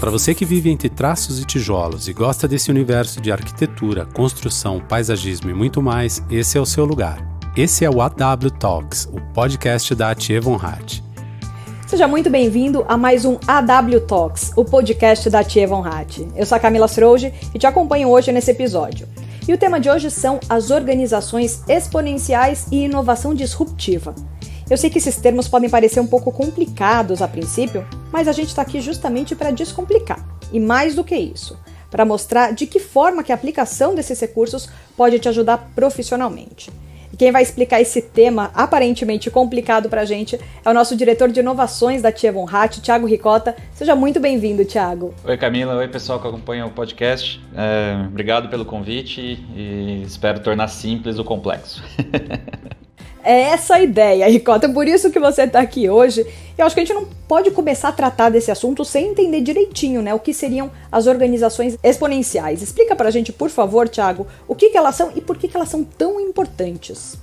Para você que vive entre traços e tijolos e gosta desse universo de arquitetura, construção, paisagismo e muito mais, esse é o seu lugar. Esse é o AW Talks, o podcast da Atie Von Hatt. Seja muito bem-vindo a mais um AW Talks, o podcast da Atie Von Hatt. Eu sou a Camila Srouge e te acompanho hoje nesse episódio. E o tema de hoje são as organizações exponenciais e inovação disruptiva. Eu sei que esses termos podem parecer um pouco complicados a princípio, mas a gente está aqui justamente para descomplicar. E mais do que isso, para mostrar de que forma que a aplicação desses recursos pode te ajudar profissionalmente. E quem vai explicar esse tema aparentemente complicado para a gente é o nosso diretor de inovações da Tia Von Hatt, Thiago Ricota. Seja muito bem-vindo, Thiago. Oi, Camila. Oi, pessoal que acompanha o podcast. É, obrigado pelo convite e espero tornar simples o complexo. É essa a ideia, Ricota. Por isso que você está aqui hoje. Eu acho que a gente não pode começar a tratar desse assunto sem entender direitinho, né? O que seriam as organizações exponenciais. Explica para a gente, por favor, Thiago, o que, que elas são e por que, que elas são tão importantes.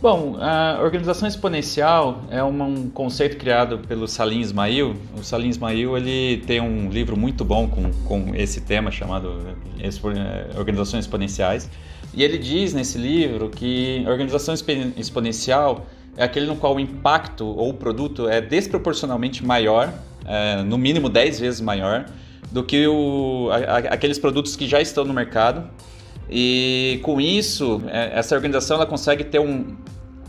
Bom, a organização exponencial é um conceito criado pelo Salim Ismail. O Salim Ismail ele tem um livro muito bom com, com esse tema chamado eh, Organizações Exponenciais. E ele diz nesse livro que organização exponencial é aquele no qual o impacto ou o produto é desproporcionalmente maior, é, no mínimo 10 vezes maior, do que o, a, aqueles produtos que já estão no mercado. E com isso, é, essa organização ela consegue ter um,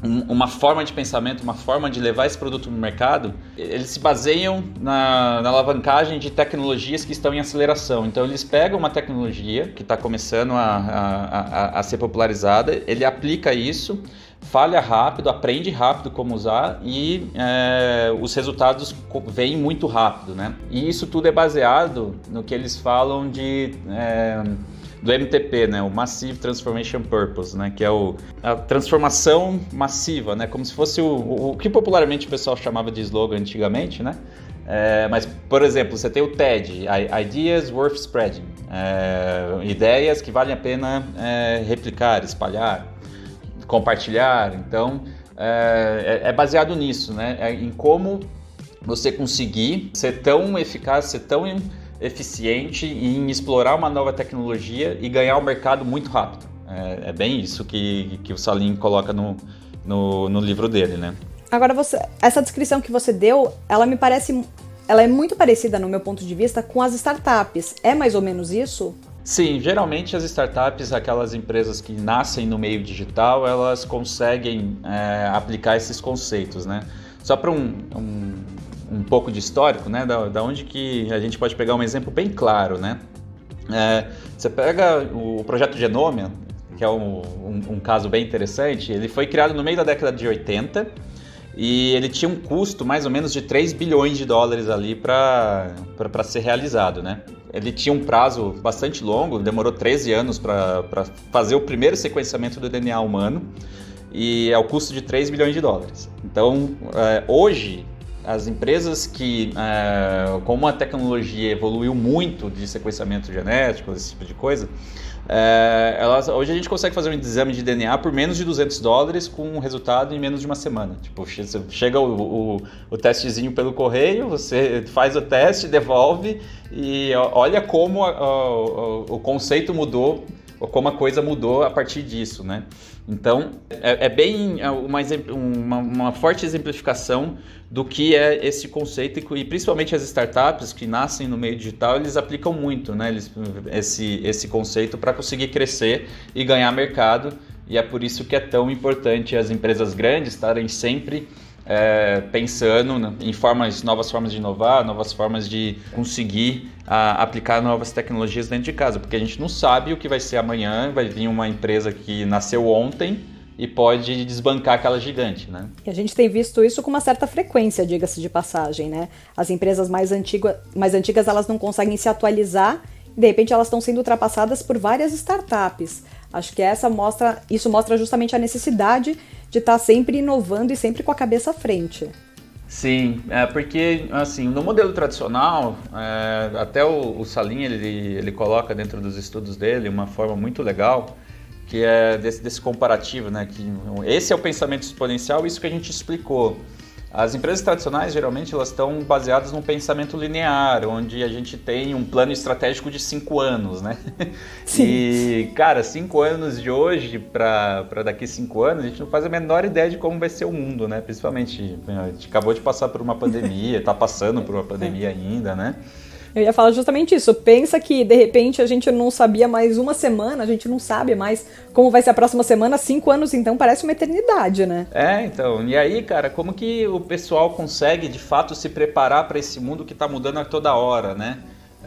uma forma de pensamento, uma forma de levar esse produto no mercado, eles se baseiam na, na, alavancagem de tecnologias que estão em aceleração. Então, eles pegam uma tecnologia que está começando a, a, a, a, ser popularizada, ele aplica isso, falha rápido, aprende rápido como usar e é, os resultados vêm muito rápido. Né? E isso tudo é baseado no que eles falam de. É, do MTP, né, o Massive Transformation Purpose, né, que é o, a transformação massiva, né, como se fosse o, o, o que popularmente o pessoal chamava de slogan antigamente, né, é, mas, por exemplo, você tem o TED, Ideas Worth Spreading, é, ideias que valem a pena é, replicar, espalhar, compartilhar. Então, é, é, é baseado nisso, né? É em como você conseguir ser tão eficaz, ser tão eficiente em explorar uma nova tecnologia e ganhar o mercado muito rápido. É, é bem isso que, que o Salim coloca no, no, no, livro dele, né? Agora, você, essa descrição que você deu, ela me parece, ela é muito parecida, no meu ponto de vista, com as startups. É mais ou menos isso? Sim, geralmente as startups, aquelas empresas que nascem no meio digital, elas conseguem é, aplicar esses conceitos, né? Só para um, um um pouco de histórico, né? Da, da onde que a gente pode pegar um exemplo bem claro, né? É, você pega o projeto Genomia, que é um, um, um, caso bem interessante, ele foi criado no meio da década de 80 e ele tinha um custo mais ou menos de 3 bilhões de dólares ali para ser realizado, né? Ele tinha um prazo bastante longo, demorou 13 anos para fazer o primeiro sequenciamento do DNA humano e é o custo de 3 bilhões de dólares. Então, é, hoje, as empresas que, é, como a tecnologia evoluiu muito de sequenciamento genético, esse tipo de coisa, é, elas, hoje a gente consegue fazer um exame de DNA por menos de 200 dólares com um resultado em menos de uma semana. Tipo, chega o, o, o testezinho pelo correio, você faz o teste, devolve e olha como a, a, o conceito mudou, como a coisa mudou a partir disso, né? Então, é, é bem é uma, uma, uma, forte exemplificação do que é esse conceito e principalmente as startups que nascem no meio digital, eles aplicam muito né, eles, esse, esse conceito para conseguir crescer e ganhar mercado. E é por isso que é tão importante as empresas grandes estarem sempre é, pensando em formas, novas formas de inovar, novas formas de conseguir a, aplicar novas tecnologias dentro de casa, porque a gente não sabe o que vai ser amanhã, vai vir uma empresa que nasceu ontem e pode desbancar aquela gigante, né? E a gente tem visto isso com uma certa frequência, diga-se de passagem, né? As empresas mais, antiga, mais antigas elas não conseguem se atualizar, de repente elas estão sendo ultrapassadas por várias startups. Acho que essa mostra, isso mostra justamente a necessidade de estar tá sempre inovando e sempre com a cabeça à frente. Sim, é porque assim no modelo tradicional, é, até o, o Salim ele, ele coloca dentro dos estudos dele uma forma muito legal que é desse, desse comparativo, né? Que esse é o pensamento exponencial, isso que a gente explicou. As empresas tradicionais, geralmente, elas estão baseadas num pensamento linear, onde a gente tem um plano estratégico de cinco anos, né? Sim. E, cara, cinco anos de hoje para daqui cinco anos, a gente não faz a menor ideia de como vai ser o mundo, né? Principalmente, a gente acabou de passar por uma pandemia, está passando por uma pandemia ainda, né? Eu ia falar justamente isso. Pensa que de repente a gente não sabia mais uma semana, a gente não sabe mais como vai ser a próxima semana, cinco anos então parece uma eternidade, né? É, então. E aí, cara, como que o pessoal consegue de fato se preparar para esse mundo que está mudando a toda hora, né?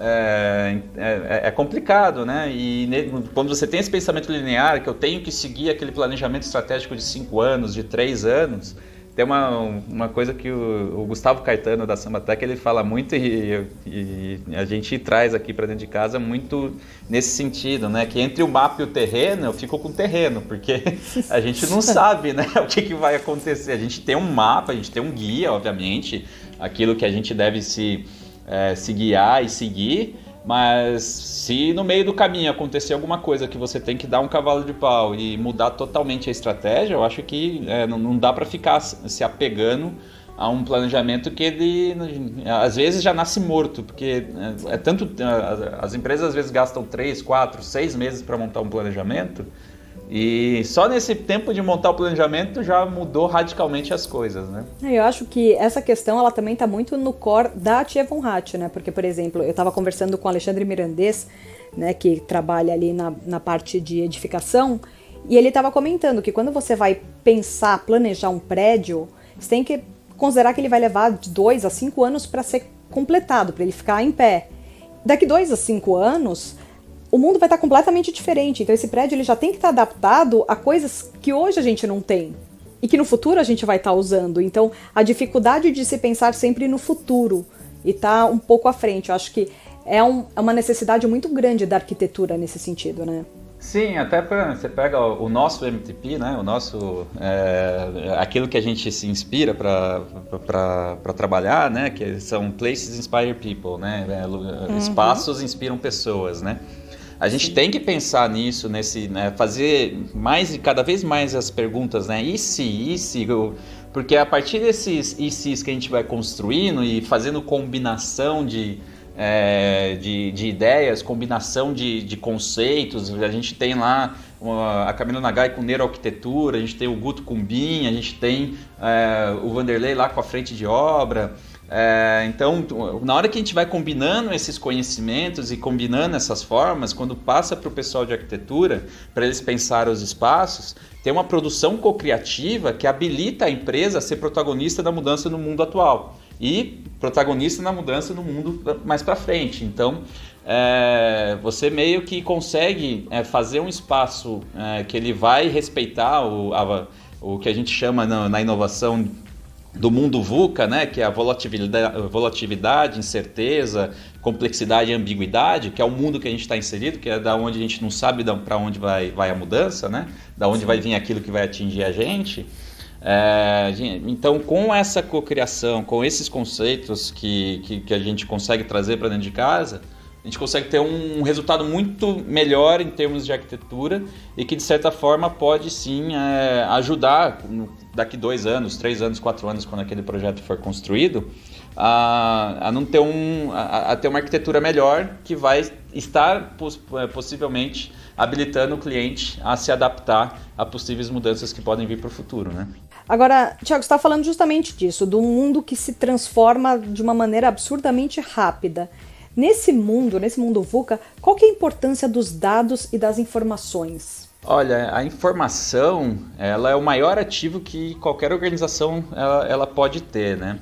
É, é, é, complicado, né? E quando você tem esse pensamento linear, que eu tenho que seguir aquele planejamento estratégico de cinco anos, de três anos, tem uma, uma coisa que o, o Gustavo Caetano da Samba Tech, ele fala muito e, e a gente traz aqui para dentro de casa muito nesse sentido, né? Que entre o mapa e o terreno, eu fico com o terreno, porque a gente não sabe, né? O que, que vai acontecer. A gente tem um mapa, a gente tem um guia, obviamente, aquilo que a gente deve se, é, se guiar e seguir, mas se no meio do caminho acontecer alguma coisa que você tem que dar um cavalo de pau e mudar totalmente a estratégia, eu acho que é, não, não, dá para ficar se apegando a um planejamento que ele às vezes já nasce morto, porque é, é tanto as empresas às vezes gastam três, quatro, seis meses para montar um planejamento e só nesse tempo de montar o planejamento já mudou radicalmente as coisas, né? É, eu acho que essa questão ela também está muito no core da Tia Von Hatt, né? Porque, por exemplo, eu estava conversando com o Alexandre Mirandês, né, que trabalha ali na, na parte de edificação, e ele estava comentando que quando você vai pensar, planejar um prédio, você tem que considerar que ele vai levar de dois a cinco anos para ser completado, para ele ficar em pé. Daqui dois a cinco anos, o mundo vai estar completamente diferente. Então esse prédio ele já tem que estar adaptado a coisas que hoje a gente não tem e que no futuro a gente vai estar usando. Então a dificuldade de se pensar sempre no futuro e estar tá um pouco à frente, eu acho que é, um, é uma necessidade muito grande da arquitetura nesse sentido, né? Sim, até para você pega o nosso MTP, né? O nosso é, aquilo que a gente se inspira para trabalhar, né? Que são places inspire people, né? É, uhum. Espaços inspiram pessoas, né? A gente Sim. tem que pensar nisso, nesse, né, fazer mais cada vez mais as perguntas, né? E se, e se, porque a partir desses e se que a gente vai construindo e fazendo combinação de, é, de, de, ideias, combinação de, de, conceitos, a gente tem lá a Camila Nagai com neuroarquitetura, a gente tem o Guto Cumbim, a gente tem é, o Vanderlei lá com a frente de obra. É, então, na hora que a gente vai combinando esses conhecimentos e combinando essas formas, quando passa para o pessoal de arquitetura, para eles pensarem os espaços, tem uma produção co-criativa que habilita a empresa a ser protagonista da mudança no mundo atual e protagonista na mudança no mundo mais para frente. Então, é, você meio que consegue é, fazer um espaço é, que ele vai respeitar o, a, o que a gente chama na, na inovação do mundo VUCA, né, que é a volatilidade, volatilidade, incerteza, complexidade e ambiguidade, que é o mundo que a gente está inserido, que é da onde a gente não sabe para onde vai, vai a mudança, né, da onde Sim. vai vir aquilo que vai atingir a gente. É, então, com essa cocriação, com esses conceitos que, que, que a gente consegue trazer para dentro de casa, a gente consegue ter um resultado muito melhor em termos de arquitetura e que de certa forma pode sim é, ajudar daqui dois anos, três anos, quatro anos, quando aquele projeto for construído, a, a não ter um a, a, ter uma arquitetura melhor que vai estar é, possivelmente habilitando o cliente a se adaptar a possíveis mudanças que podem vir para o futuro, né? Agora, Tiago, está falando justamente disso, do mundo que se transforma de uma maneira absurdamente rápida. Nesse mundo, nesse mundo VUCA, qual que é a importância dos dados e das informações? Olha, a informação ela é o maior ativo que qualquer organização ela, ela pode ter, né?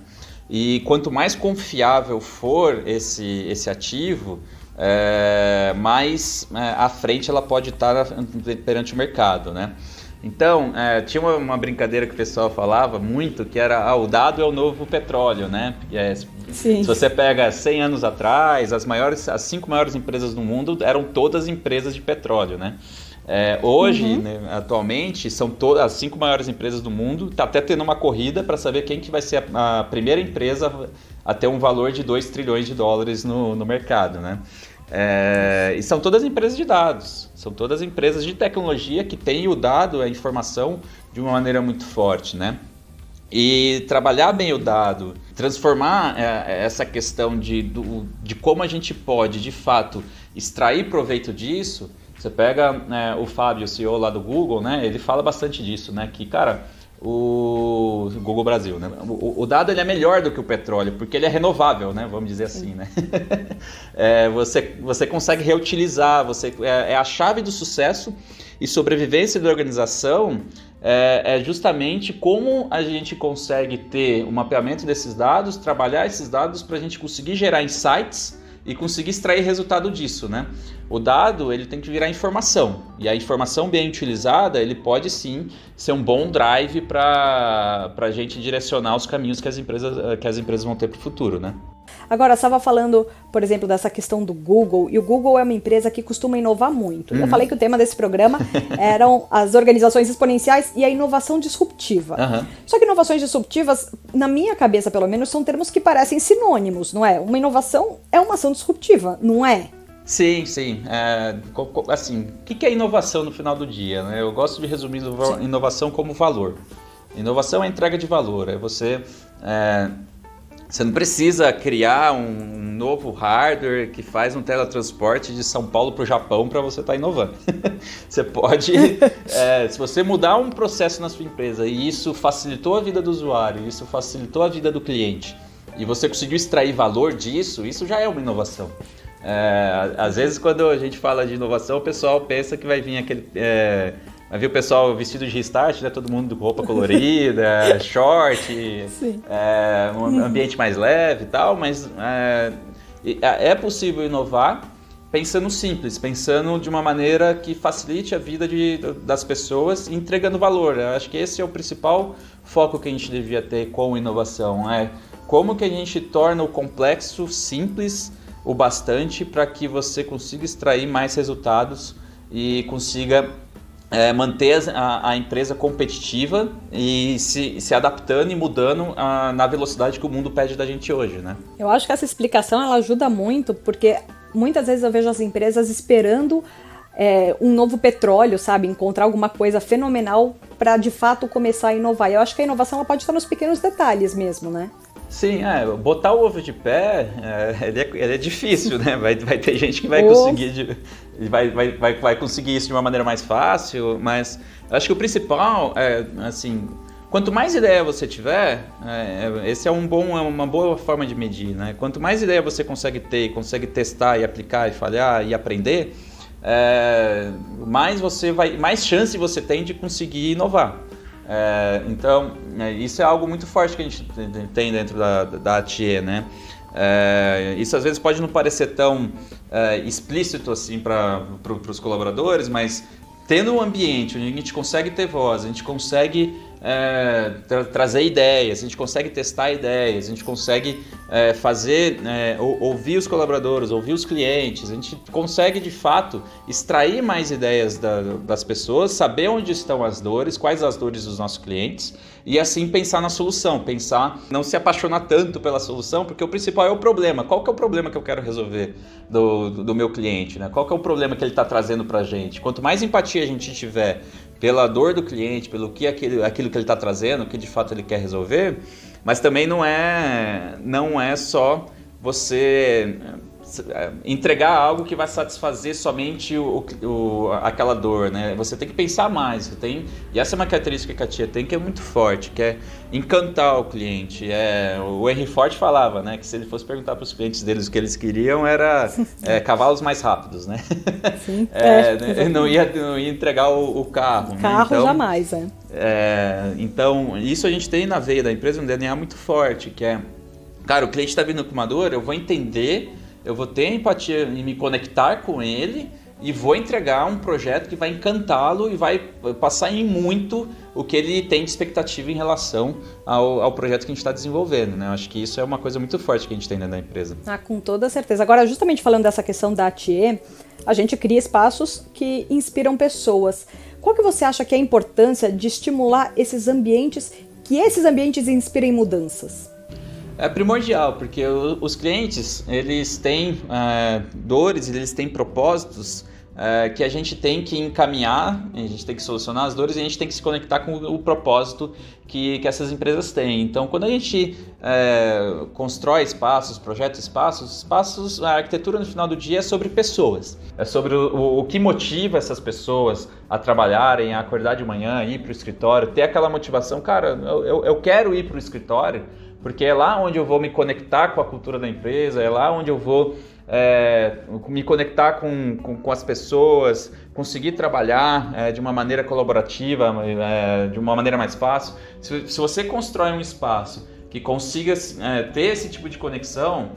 E quanto mais confiável for esse, esse ativo, é, mais é, à frente ela pode estar perante o mercado, né? Então, é, tinha uma, uma, brincadeira que o pessoal falava muito, que era ah, o dado é o novo petróleo, né? É, se você pega 100 anos atrás, as maiores, as cinco maiores empresas do mundo eram todas empresas de petróleo, né? É, hoje, uhum. né, atualmente, são todas as cinco maiores empresas do mundo. Está até tendo uma corrida para saber quem que vai ser a, a, primeira empresa a ter um valor de 2 trilhões de dólares no, no mercado, né? É, e são todas empresas de dados, são todas empresas de tecnologia que têm o dado, a informação de uma maneira muito forte, né? E trabalhar bem o dado, transformar é, essa questão de, do, de como a gente pode, de fato, extrair proveito disso. Você pega é, o Fábio, o CEO lá do Google, né? Ele fala bastante disso, né? Que, cara, o Google Brasil, né? O, o, dado ele é melhor do que o petróleo, porque ele é renovável, né? Vamos dizer assim, né? é, você, você consegue reutilizar, você, é, é, a chave do sucesso e sobrevivência da organização é, é, justamente como a gente consegue ter o um mapeamento desses dados, trabalhar esses dados para a gente conseguir gerar insights e conseguir extrair resultado disso, né? O dado ele tem que virar informação e a informação bem utilizada ele pode sim ser um bom drive para a gente direcionar os caminhos que as empresas que as empresas vão ter para o futuro, né? Agora, estava falando, por exemplo, dessa questão do Google, e o Google é uma empresa que costuma inovar muito. Uhum. Eu falei que o tema desse programa eram as organizações exponenciais e a inovação disruptiva. Uhum. Só que inovações disruptivas, na minha cabeça pelo menos, são termos que parecem sinônimos, não é? Uma inovação é uma ação disruptiva, não é? Sim, sim. É, assim, o que é inovação no final do dia? Né? Eu gosto de resumir inovação como valor. Inovação é entrega de valor, é você é, você não precisa criar um novo hardware que faz um teletransporte de São Paulo para o Japão para você estar tá inovando. você pode, é, se você mudar um processo na sua empresa e isso facilitou a vida do usuário, isso facilitou a vida do cliente, e você conseguiu extrair valor disso, isso já é uma inovação. É, às vezes, quando a gente fala de inovação, o pessoal pensa que vai vir aquele. É, Vai ver o pessoal vestido de restart, né? Todo mundo com roupa colorida, short, é, um ambiente mais leve e tal, mas é, é possível inovar pensando simples, pensando de uma maneira que facilite a vida de, das pessoas, entregando valor. Eu acho que esse é o principal foco que a gente devia ter com inovação, é como que a gente torna o complexo simples o bastante para que você consiga extrair mais resultados e consiga é, manter a, a, empresa competitiva e se, se adaptando e mudando a, na velocidade que o mundo pede da gente hoje, né? Eu acho que essa explicação ela ajuda muito, porque muitas vezes eu vejo as empresas esperando é, um novo petróleo, sabe? Encontrar alguma coisa fenomenal para de fato começar a inovar. Eu acho que a inovação ela pode estar nos pequenos detalhes mesmo, né? Sim, é, botar o ovo de pé, é, ele, é, ele é difícil, né? Vai, vai ter gente que vai conseguir, de, vai, vai, vai, vai conseguir isso de uma maneira mais fácil, mas acho que o principal é, assim, quanto mais ideia você tiver, é, esse é um bom, é uma boa forma de medir, né? Quanto mais ideia você consegue ter, consegue testar e aplicar e falhar e aprender, é, mais você vai, mais chance você tem de conseguir inovar. É, então, é, isso é algo muito forte que a gente tem dentro da, da ATIE, né? É, isso às vezes pode não parecer tão é, explícito assim para pro, os colaboradores, mas tendo um ambiente onde a gente consegue ter voz, a gente consegue é, tra trazer ideias, a gente consegue testar ideias, a gente consegue é, fazer, é, ouvir os colaboradores, ouvir os clientes, a gente consegue de fato extrair mais ideias da, das pessoas, saber onde estão as dores, quais as dores dos nossos clientes e assim pensar na solução, pensar, não se apaixonar tanto pela solução, porque o principal é o problema. Qual que é o problema que eu quero resolver do, do, meu cliente? Né? Qual que é o problema que ele está trazendo para a gente? Quanto mais empatia a gente tiver pela dor do cliente, pelo que aquilo, aquilo que ele está trazendo, o que de fato ele quer resolver, mas também não é, não é só você entregar algo que vai satisfazer somente o, o, aquela dor, né? Você tem que pensar mais, você tem e essa é uma característica que a tia tem que é muito forte, que é encantar o cliente. É, o Henry Ford falava, né, que se ele fosse perguntar para os clientes deles o que eles queriam era é, cavalos mais rápidos, né? Sim. É, né? não, ia, não ia entregar o, o carro. Né? Carro né? então, jamais, é. é. Então isso a gente tem na veia da empresa um DNA muito forte, que é, cara, o cliente está vindo com uma dor, eu vou entender eu vou ter empatia e me conectar com ele e vou entregar um projeto que vai encantá-lo e vai passar em muito o que ele tem de expectativa em relação ao, ao projeto que a gente está desenvolvendo. Né? Acho que isso é uma coisa muito forte que a gente tem dentro da empresa. Ah, com toda certeza. Agora, justamente falando dessa questão da ATE, a gente cria espaços que inspiram pessoas. Qual que você acha que é a importância de estimular esses ambientes, que esses ambientes inspirem mudanças? É primordial, porque os clientes, eles têm é, dores, eles têm propósitos é, que a gente tem que encaminhar, a gente tem que solucionar as dores e a gente tem que se conectar com o propósito que, que essas empresas têm. Então, quando a gente é, constrói espaços, projeta espaços, espaços, a arquitetura no final do dia é sobre pessoas, é sobre o, o que motiva essas pessoas a trabalharem, a acordar de manhã, ir para o escritório, ter aquela motivação, cara, eu, eu, eu quero ir para o escritório porque é lá onde eu vou me conectar com a cultura da empresa, é lá onde eu vou é, me conectar com, com, com, as pessoas, conseguir trabalhar é, de uma maneira colaborativa, é, de uma maneira mais fácil. Se, se, você constrói um espaço que consiga é, ter esse tipo de conexão,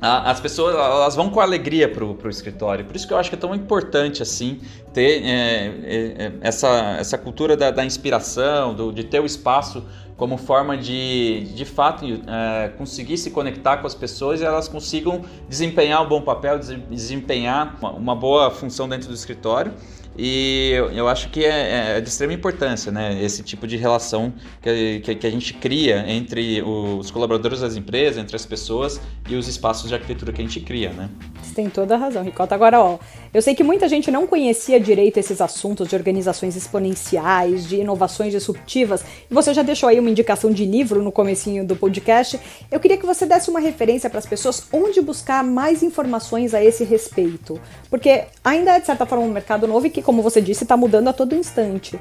as pessoas elas vão com alegria para o escritório. Por isso que eu acho que é tão importante assim ter é, é, essa, essa cultura da, da inspiração, do, de ter o espaço como forma de, de fato, é, conseguir se conectar com as pessoas e elas consigam desempenhar um bom papel, desempenhar uma, uma boa função dentro do escritório. E eu, acho que é, é, de extrema importância, né? Esse tipo de relação que, que, que, a gente cria entre os colaboradores das empresas, entre as pessoas e os espaços de arquitetura que a gente cria, né? Você tem toda a razão, Ricota. Agora, ó, eu sei que muita gente não conhecia direito esses assuntos de organizações exponenciais, de inovações disruptivas, e você já deixou aí uma indicação de livro no comecinho do podcast. Eu queria que você desse uma referência para as pessoas onde buscar mais informações a esse respeito, porque ainda é, de certa forma, um mercado novo e que como você disse, está mudando a todo instante.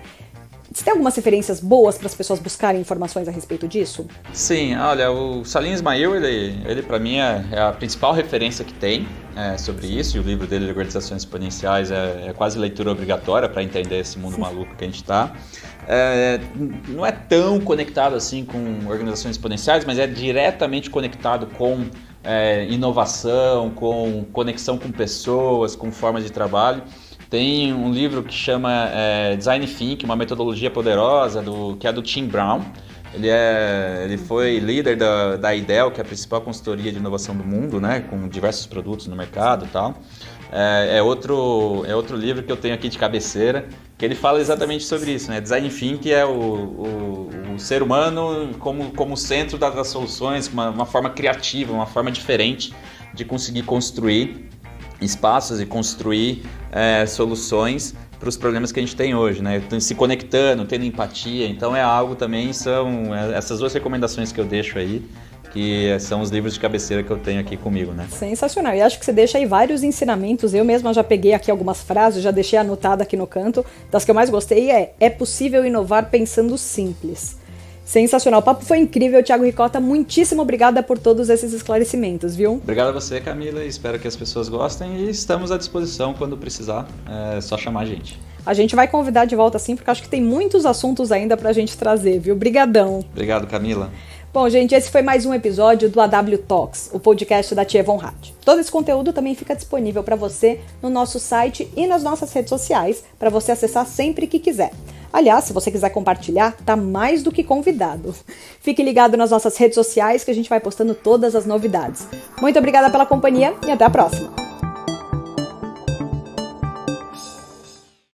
Você tem algumas referências boas para as pessoas buscarem informações a respeito disso? Sim, olha, o Salim Ismail, ele, ele para mim é, é, a principal referência que tem é, sobre isso, e o livro dele, Organizações Exponenciais, é, é quase leitura obrigatória para entender esse mundo maluco que a gente está. É, não é tão conectado assim com organizações exponenciais, mas é diretamente conectado com é, inovação, com conexão com pessoas, com formas de trabalho. Tem um livro que chama é, Design Think, uma metodologia poderosa, do, que é do Tim Brown. Ele, é, ele foi líder da, da IDEL, que é a principal consultoria de inovação do mundo, né, com diversos produtos no mercado e tal. É, é, outro, é outro livro que eu tenho aqui de cabeceira, que ele fala exatamente sobre isso. Né? Design Think é o, o, o ser humano como, como centro das, soluções, uma, uma forma criativa, uma forma diferente de conseguir construir espaços e construir é, soluções para os problemas que a gente tem hoje, né? Se conectando, tendo empatia. Então é algo também, são é, essas duas recomendações que eu deixo aí, que são os livros de cabeceira que eu tenho aqui comigo, né? Sensacional. E acho que você deixa aí vários ensinamentos. Eu mesma já peguei aqui algumas frases, já deixei anotada aqui no canto. Das que eu mais gostei é: é possível inovar pensando simples. Sensacional. O papo foi incrível, Thiago Ricota. Muitíssimo obrigada por todos esses esclarecimentos, viu? Obrigado a você, Camila. Espero que as pessoas gostem e estamos à disposição quando precisar. É só chamar a gente. A gente vai convidar de volta sim, porque acho que tem muitos assuntos ainda pra gente trazer, viu? Brigadão. Obrigado, Camila. Bom, gente, esse foi mais um episódio do AW Talks, o podcast da Tia Von. Todo esse conteúdo também fica disponível para você no nosso site e nas nossas redes sociais, para você acessar sempre que quiser. Aliás, se você quiser compartilhar, tá mais do que convidado. Fique ligado nas nossas redes sociais que a gente vai postando todas as novidades. Muito obrigada pela companhia e até a próxima.